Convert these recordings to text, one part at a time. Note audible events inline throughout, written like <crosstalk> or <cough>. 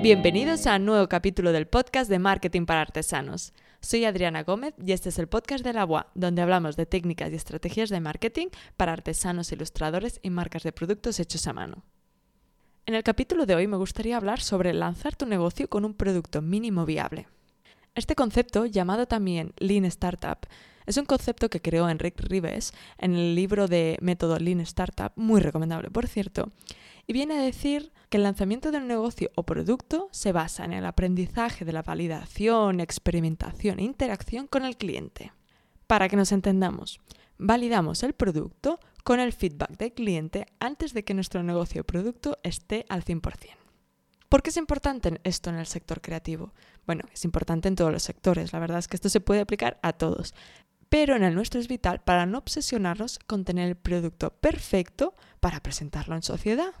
Bienvenidos a un nuevo capítulo del podcast de Marketing para Artesanos. Soy Adriana Gómez y este es el podcast de la UA, donde hablamos de técnicas y estrategias de marketing para artesanos, ilustradores y marcas de productos hechos a mano. En el capítulo de hoy me gustaría hablar sobre lanzar tu negocio con un producto mínimo viable. Este concepto, llamado también Lean Startup, es un concepto que creó Enrique Rives en el libro de Método Lean Startup, muy recomendable por cierto, y viene a decir que el lanzamiento de un negocio o producto se basa en el aprendizaje de la validación, experimentación e interacción con el cliente. Para que nos entendamos, validamos el producto con el feedback del cliente antes de que nuestro negocio o producto esté al 100%. ¿Por qué es importante esto en el sector creativo? Bueno, es importante en todos los sectores, la verdad es que esto se puede aplicar a todos, pero en el nuestro es vital para no obsesionarnos con tener el producto perfecto para presentarlo en sociedad.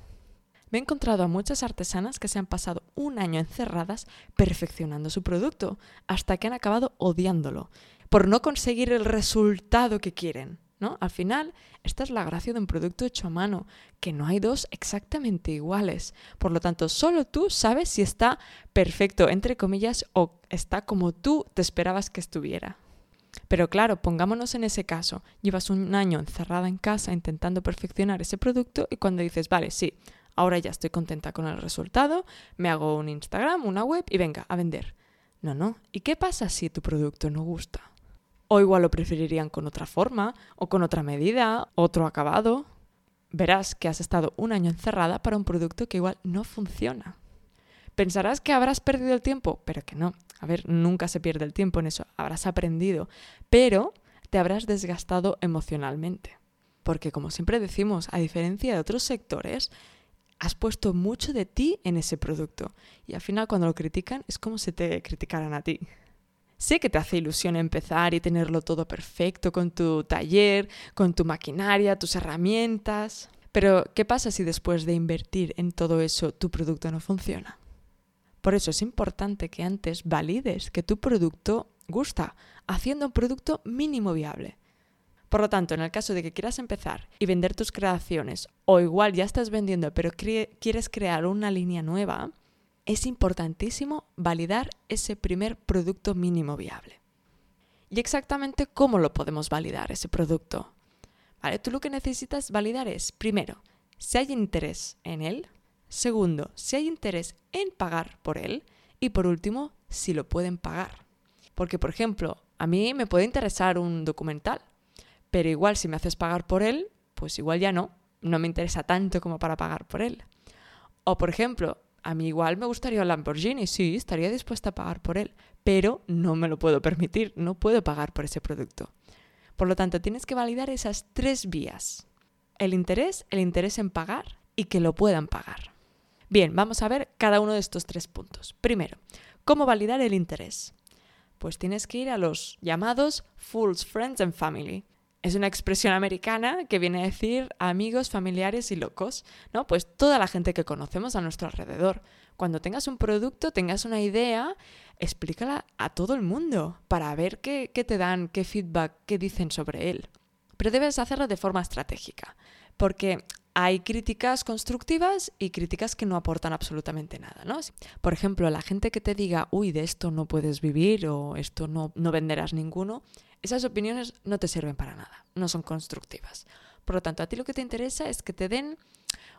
Me he encontrado a muchas artesanas que se han pasado un año encerradas perfeccionando su producto, hasta que han acabado odiándolo, por no conseguir el resultado que quieren. ¿no? Al final, esta es la gracia de un producto hecho a mano, que no hay dos exactamente iguales. Por lo tanto, solo tú sabes si está perfecto, entre comillas, o está como tú te esperabas que estuviera. Pero claro, pongámonos en ese caso. Llevas un año encerrada en casa intentando perfeccionar ese producto y cuando dices, vale, sí, ahora ya estoy contenta con el resultado, me hago un Instagram, una web y venga, a vender. No, no. ¿Y qué pasa si tu producto no gusta? O igual lo preferirían con otra forma, o con otra medida, otro acabado. Verás que has estado un año encerrada para un producto que igual no funciona. Pensarás que habrás perdido el tiempo, pero que no. A ver, nunca se pierde el tiempo en eso, habrás aprendido, pero te habrás desgastado emocionalmente. Porque como siempre decimos, a diferencia de otros sectores, has puesto mucho de ti en ese producto. Y al final cuando lo critican es como si te criticaran a ti. Sé que te hace ilusión empezar y tenerlo todo perfecto con tu taller, con tu maquinaria, tus herramientas. Pero, ¿qué pasa si después de invertir en todo eso tu producto no funciona? Por eso es importante que antes valides que tu producto gusta, haciendo un producto mínimo viable. Por lo tanto, en el caso de que quieras empezar y vender tus creaciones, o igual ya estás vendiendo pero quieres crear una línea nueva, es importantísimo validar ese primer producto mínimo viable. ¿Y exactamente cómo lo podemos validar ese producto? Vale, tú lo que necesitas validar es, primero, si hay interés en él, Segundo, si hay interés en pagar por él. Y por último, si lo pueden pagar. Porque, por ejemplo, a mí me puede interesar un documental, pero igual si me haces pagar por él, pues igual ya no. No me interesa tanto como para pagar por él. O, por ejemplo, a mí igual me gustaría un Lamborghini, sí, estaría dispuesta a pagar por él, pero no me lo puedo permitir, no puedo pagar por ese producto. Por lo tanto, tienes que validar esas tres vías. El interés, el interés en pagar y que lo puedan pagar. Bien, vamos a ver cada uno de estos tres puntos. Primero, ¿cómo validar el interés? Pues tienes que ir a los llamados Fools, Friends and Family. Es una expresión americana que viene a decir amigos, familiares y locos, ¿no? Pues toda la gente que conocemos a nuestro alrededor. Cuando tengas un producto, tengas una idea, explícala a todo el mundo para ver qué, qué te dan, qué feedback, qué dicen sobre él. Pero debes hacerlo de forma estratégica, porque hay críticas constructivas y críticas que no aportan absolutamente nada, ¿no? Por ejemplo, la gente que te diga, uy, de esto no puedes vivir o esto no, no venderás ninguno, esas opiniones no te sirven para nada, no son constructivas. Por lo tanto, a ti lo que te interesa es que te den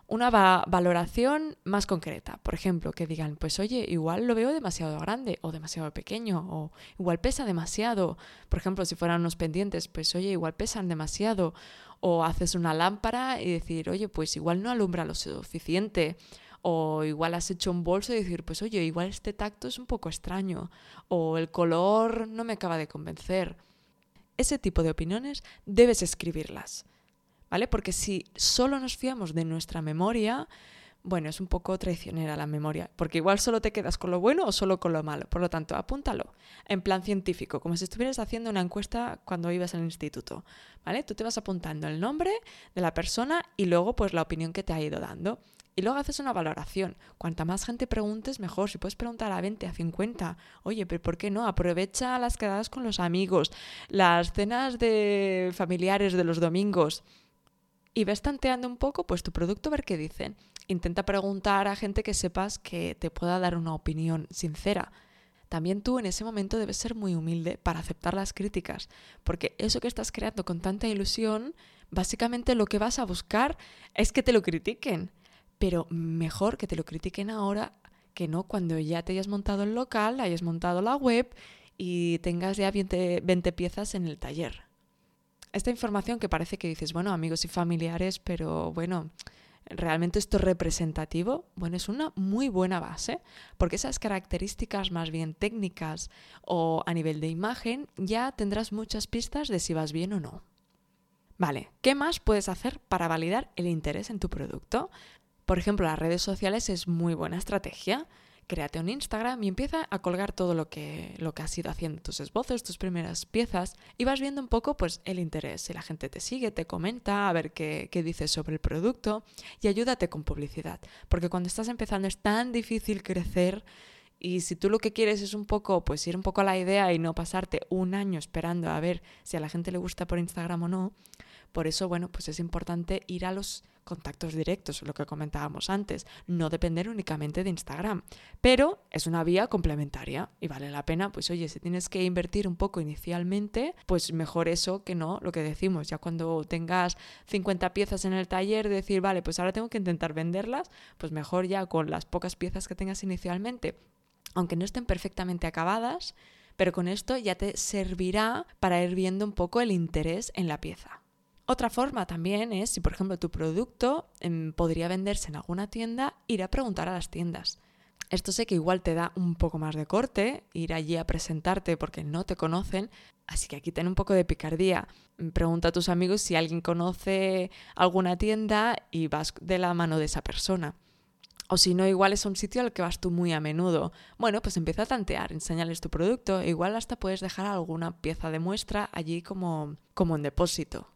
una valoración más concreta. Por ejemplo, que digan, pues oye, igual lo veo demasiado grande o demasiado pequeño o igual pesa demasiado. Por ejemplo, si fueran unos pendientes, pues oye, igual pesan demasiado o haces una lámpara y decir, oye, pues igual no alumbra lo suficiente. O igual has hecho un bolso y decir, pues oye, igual este tacto es un poco extraño. O el color no me acaba de convencer. Ese tipo de opiniones debes escribirlas. ¿Vale? Porque si solo nos fiamos de nuestra memoria, bueno, es un poco traicionera la memoria, porque igual solo te quedas con lo bueno o solo con lo malo. Por lo tanto, apúntalo en plan científico, como si estuvieras haciendo una encuesta cuando ibas al instituto. ¿Vale? Tú te vas apuntando el nombre de la persona y luego pues la opinión que te ha ido dando. Y luego haces una valoración. Cuanta más gente preguntes, mejor. Si puedes preguntar a 20, a 50. Oye, pero ¿por qué no? Aprovecha las quedadas con los amigos, las cenas de familiares de los domingos. Y ves tanteando un poco, pues tu producto, ver qué dicen intenta preguntar a gente que sepas que te pueda dar una opinión sincera. También tú en ese momento debes ser muy humilde para aceptar las críticas, porque eso que estás creando con tanta ilusión, básicamente lo que vas a buscar es que te lo critiquen. Pero mejor que te lo critiquen ahora que no cuando ya te hayas montado el local, hayas montado la web y tengas ya 20, 20 piezas en el taller. Esta información que parece que dices, bueno, amigos y familiares, pero bueno, realmente esto es representativo, bueno, es una muy buena base, porque esas características más bien técnicas o a nivel de imagen ya tendrás muchas pistas de si vas bien o no. Vale, ¿qué más puedes hacer para validar el interés en tu producto? Por ejemplo, las redes sociales es muy buena estrategia créate un Instagram y empieza a colgar todo lo que, lo que has ido haciendo, tus esbozos, tus primeras piezas, y vas viendo un poco pues, el interés. Si la gente te sigue, te comenta, a ver qué, qué dices sobre el producto, y ayúdate con publicidad. Porque cuando estás empezando es tan difícil crecer. Y si tú lo que quieres es un poco, pues ir un poco a la idea y no pasarte un año esperando a ver si a la gente le gusta por Instagram o no, por eso, bueno, pues es importante ir a los contactos directos, lo que comentábamos antes, no depender únicamente de Instagram. Pero es una vía complementaria y vale la pena, pues oye, si tienes que invertir un poco inicialmente, pues mejor eso que no lo que decimos, ya cuando tengas 50 piezas en el taller, decir, vale, pues ahora tengo que intentar venderlas, pues mejor ya con las pocas piezas que tengas inicialmente, aunque no estén perfectamente acabadas, pero con esto ya te servirá para ir viendo un poco el interés en la pieza. Otra forma también es, si por ejemplo tu producto em, podría venderse en alguna tienda, ir a preguntar a las tiendas. Esto sé que igual te da un poco más de corte, ir allí a presentarte porque no te conocen, así que aquí ten un poco de picardía. Pregunta a tus amigos si alguien conoce alguna tienda y vas de la mano de esa persona. O si no, igual es un sitio al que vas tú muy a menudo. Bueno, pues empieza a tantear, enseñales tu producto, igual hasta puedes dejar alguna pieza de muestra allí como, como en depósito.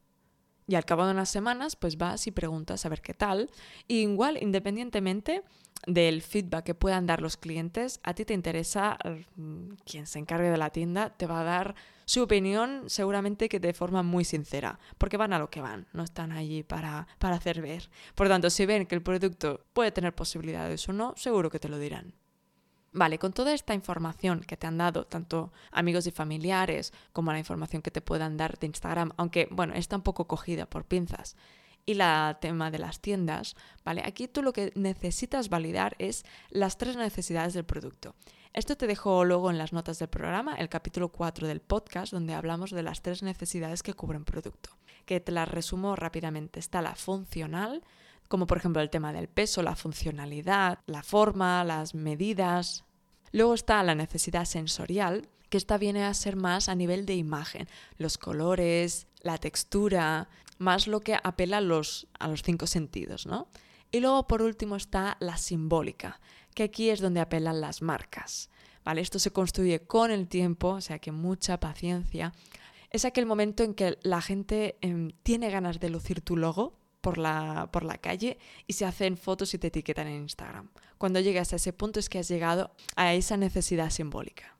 Y al cabo de unas semanas, pues vas y preguntas a ver qué tal. Y igual, independientemente del feedback que puedan dar los clientes, a ti te interesa mm, quien se encargue de la tienda, te va a dar su opinión seguramente que de forma muy sincera, porque van a lo que van, no están allí para, para hacer ver. Por tanto, si ven que el producto puede tener posibilidades o no, seguro que te lo dirán. Vale, con toda esta información que te han dado, tanto amigos y familiares como la información que te puedan dar de Instagram, aunque bueno, está un poco cogida por pinzas, y la tema de las tiendas, ¿vale? Aquí tú lo que necesitas validar es las tres necesidades del producto. Esto te dejo luego en las notas del programa, el capítulo 4 del podcast, donde hablamos de las tres necesidades que cubre un producto. Que te las resumo rápidamente. Está la funcional, como por ejemplo el tema del peso, la funcionalidad, la forma, las medidas. Luego está la necesidad sensorial, que esta viene a ser más a nivel de imagen, los colores, la textura, más lo que apela a los, a los cinco sentidos, ¿no? Y luego por último está la simbólica, que aquí es donde apelan las marcas. ¿Vale? Esto se construye con el tiempo, o sea que mucha paciencia. Es aquel momento en que la gente em, tiene ganas de lucir tu logo, por la, por la calle y se hacen fotos y te etiquetan en Instagram. Cuando llegas a ese punto es que has llegado a esa necesidad simbólica.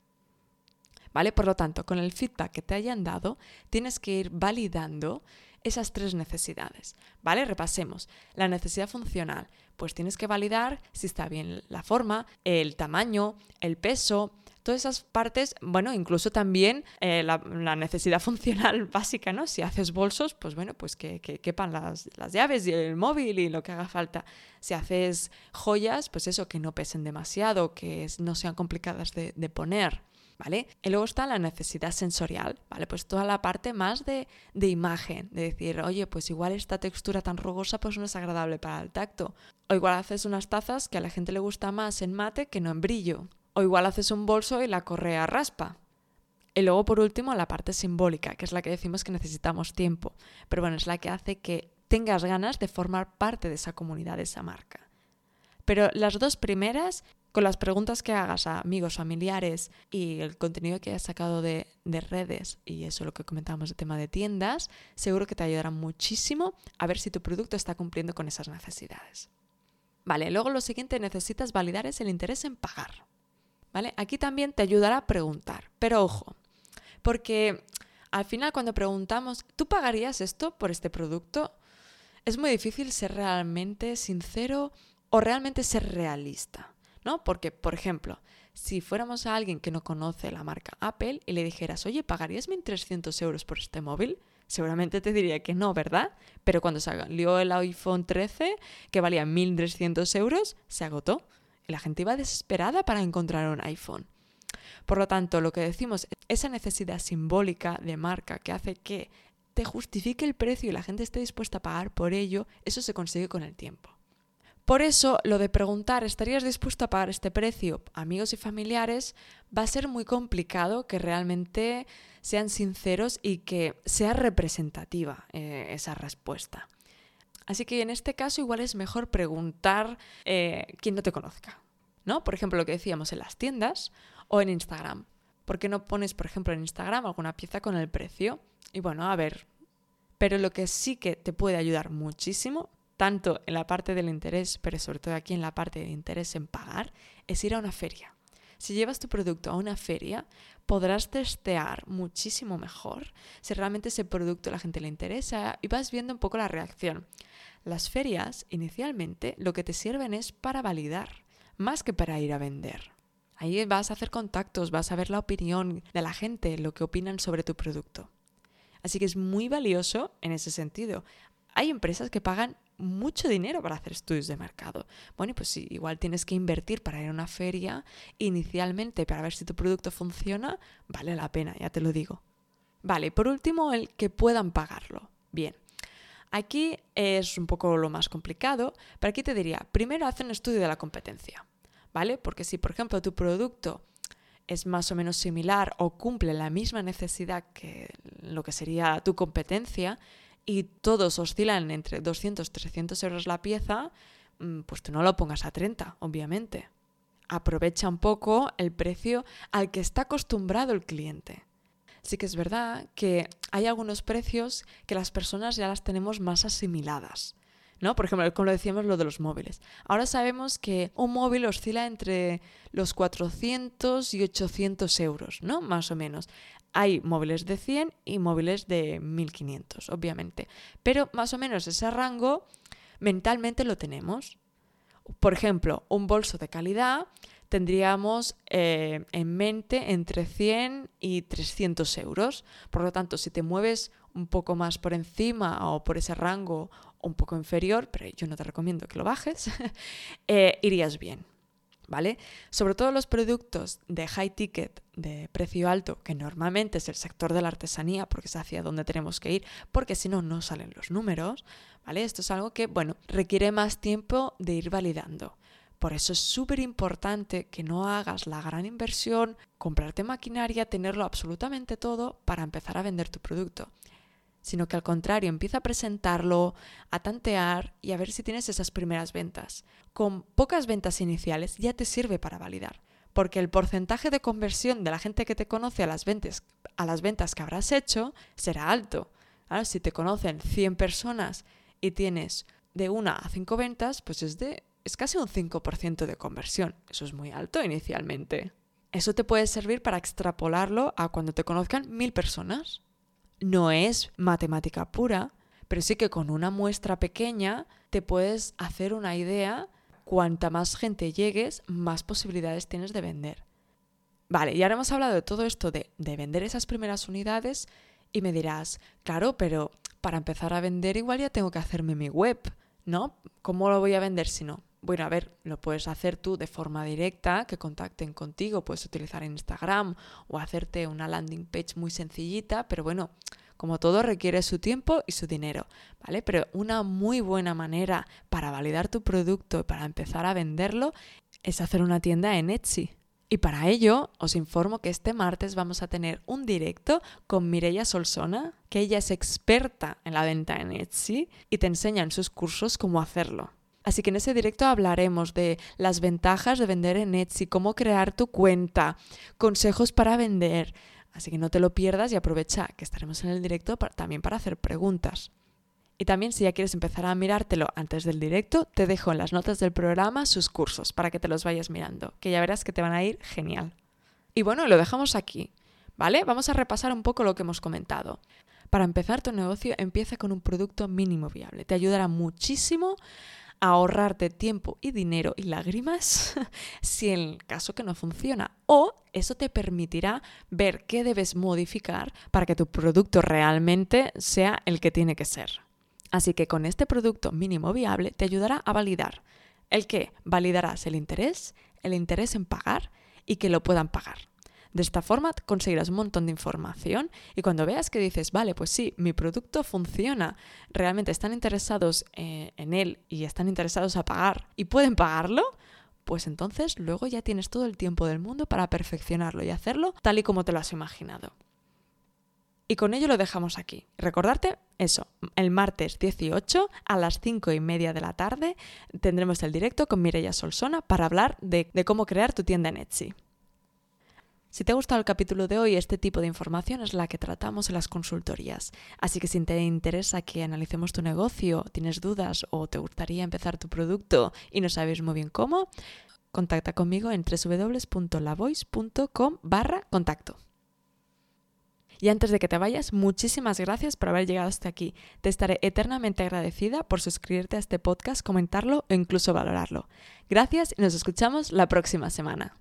¿Vale? Por lo tanto, con el feedback que te hayan dado, tienes que ir validando esas tres necesidades. ¿Vale? Repasemos. La necesidad funcional, pues tienes que validar si está bien la forma, el tamaño, el peso, todas esas partes, bueno, incluso también eh, la, necesidad <laughs> funcional básica, ¿no? Si haces bolsos, pues bueno, pues que, quepan las, llaves y el móvil y lo que haga falta. Si haces joyas, pues eso, que no pesen demasiado, que no sean complicadas de, poner. ¿Vale? Y luego está la necesidad sensorial, ¿vale? Pues toda la parte más de, de, imagen, de decir, oye, pues igual esta textura tan rugosa pues no es agradable para el tacto. O igual haces unas tazas que a la gente le gusta más en mate que no en brillo. O igual haces un bolso y la correa raspa. Y luego, por último, la parte simbólica, que es la que decimos que necesitamos tiempo. Pero bueno, es la que hace que tengas ganas de formar parte de esa comunidad, de esa marca. Pero las dos primeras, con las preguntas que hagas a amigos, familiares y el contenido que hayas sacado de, de redes y eso lo que comentamos de tema de tiendas, seguro que te ayudarán muchísimo a ver si tu producto está cumpliendo con esas necesidades. Vale, luego lo siguiente necesitas validar es el interés en pagar. ¿Vale? Aquí también te ayudará a preguntar, pero ojo, porque al final cuando preguntamos, ¿tú pagarías esto por este producto? Es muy difícil ser realmente sincero o realmente ser realista, ¿no? Porque, por ejemplo, si fuéramos a alguien que no conoce la marca Apple y le dijeras, oye, ¿pagarías 1.300 euros por este móvil? Seguramente te diría que no, ¿verdad? Pero cuando salió el iPhone 13, que valía 1.300 euros, se agotó. La gente iba desesperada para encontrar un iPhone. Por lo tanto, lo que decimos, esa necesidad simbólica de marca que hace que te justifique el precio y la gente esté dispuesta a pagar por ello, eso se consigue con el tiempo. Por eso, lo de preguntar, ¿estarías dispuesto a pagar este precio? Amigos y familiares, va a ser muy complicado que realmente sean sinceros y que sea representativa eh, esa respuesta. Así que en este caso igual es mejor preguntar eh, quien no te conozca. ¿No? Por ejemplo, lo que decíamos en las tiendas o en Instagram. ¿Por qué no pones, por ejemplo, en Instagram alguna pieza con el precio? Y bueno, a ver. Pero lo que sí que te puede ayudar muchísimo, tanto en la parte del interés, pero sobre todo aquí en la parte del interés en pagar, es ir a una feria. Si llevas tu producto a una feria, podrás testear muchísimo mejor si realmente ese producto a la gente le interesa y vas viendo un poco la reacción. Las ferias, inicialmente, lo que te sirven es para validar, más que para ir a vender. Ahí vas a hacer contactos, vas a ver la opinión de la gente, lo que opinan sobre tu producto. Así que es muy valioso en ese sentido. Hay empresas que pagan mucho dinero para hacer estudios de mercado. Bueno, pues sí, igual tienes que invertir para ir a una feria inicialmente para ver si tu producto funciona, vale la pena, ya te lo digo. Vale, por último, el que puedan pagarlo. Bien, Aquí es un poco lo más complicado, pero aquí te diría, primero haz un estudio de la competencia, ¿vale? Porque si, por ejemplo, tu producto es más o menos similar o cumple la misma necesidad que lo que sería tu competencia y todos oscilan entre 200 300 euros la pieza, mm, pues tú no lo pongas a 30, obviamente. Aprovecha un poco el precio al que está acostumbrado el cliente sí que es verdad que hay algunos precios que las personas ya las tenemos más asimiladas. ¿no? Por ejemplo, como lo decíamos, lo de los móviles. Ahora sabemos que un móvil oscila entre los 400 y 800 euros, ¿no? Más o menos. Hay móviles de 100 y móviles de 1500, obviamente. Pero más o menos ese rango mentalmente lo tenemos. Por ejemplo, un bolso de calidad tendríamos eh, en mente entre 100 y 300 euros. Por lo tanto, si te mueves un poco más por encima o por ese rango un poco inferior, pero yo no te recomiendo que lo bajes, <laughs> eh, irías bien. ¿Vale? Sobre todo los productos de high ticket, de precio alto, que normalmente es el sector de la artesanía, porque es hacia donde tenemos que ir, porque si no, no salen los números, ¿vale? Esto es algo que, bueno, requiere más tiempo de ir validando. Por eso es súper importante que no hagas la gran inversión, comprarte maquinaria, tenerlo absolutamente todo para empezar a vender tu producto, sino que al contrario, empieza a presentarlo, a tantear y a ver si tienes esas primeras ventas. Con pocas ventas iniciales ya te sirve para validar, porque el porcentaje de conversión de la gente que te conoce a las ventas, a las ventas que habrás hecho será alto. si te conocen 100 personas y tienes de una a cinco ventas, pues es de es casi un 5% de conversión. Eso es muy alto inicialmente. Eso te puede servir para extrapolarlo a cuando te conozcan mil personas. No es matemática pura, pero sí que con una muestra pequeña te puedes hacer una idea. Cuanta más gente llegues, más posibilidades tienes de vender. Vale, y ahora hemos hablado de todo esto de, de vender esas primeras unidades y me dirás, claro, pero para empezar a vender igual ya tengo que hacerme mi web, ¿no? ¿Cómo lo voy a vender si no? Bueno, a ver, lo puedes hacer tú de forma directa, que contacten contigo, puedes utilizar Instagram o hacerte una landing page muy sencillita, pero bueno, como todo requiere su tiempo y su dinero, ¿vale? Pero una muy buena manera para validar tu producto y para empezar a venderlo es hacer una tienda en Etsy. Y para ello os informo que este martes vamos a tener un directo con Mireia Solsona, que ella es experta en la venta en Etsy y te enseña en sus cursos cómo hacerlo. Así que en ese directo hablaremos de las ventajas de vender en Etsy, cómo crear tu cuenta, consejos para vender. Así que no te lo pierdas y aprovecha que estaremos en el directo también para hacer preguntas. Y también si ya quieres empezar a mirártelo antes del directo, te dejo en las notas del programa sus cursos para que te los vayas mirando, que ya verás que te van a ir genial. Y bueno, lo dejamos aquí, ¿vale? Vamos a repasar un poco lo que hemos comentado. Para empezar tu negocio, empieza con un producto mínimo viable. Te ayudará muchísimo ahorrarte tiempo y dinero y lágrimas <laughs> si en el caso que no funciona. O eso te permitirá ver qué debes modificar para que tu producto realmente sea el que tiene que ser. Así que con este producto mínimo viable te ayudará a validar. ¿El qué? Validarás el interés, el interés en pagar y que lo puedan pagar. De esta forma conseguirás un montón de información y cuando veas que dices, vale, pues sí, mi producto funciona, realmente están interesados eh, en él y están interesados a pagar y pueden pagarlo, pues entonces luego ya tienes todo el tiempo del mundo para perfeccionarlo y hacerlo tal y como te lo has imaginado. Y con ello lo dejamos aquí. Recordarte eso, el martes 18 a las 5 y media de la tarde tendremos el directo con Mireia Solsona para hablar de, de cómo crear tu tienda en Etsy. Si te ha gustado el capítulo de hoy, este tipo de información es la que tratamos en las consultorías. Así que si te interesa que analicemos tu negocio, tienes dudas o te gustaría empezar tu producto y no sabes muy bien cómo, contacta conmigo en www.lavoice.com barra contacto. Y antes de que te vayas, muchísimas gracias por haber llegado hasta aquí. Te estaré eternamente agradecida por suscribirte a este podcast, comentarlo o incluso valorarlo. Gracias y nos escuchamos la próxima semana.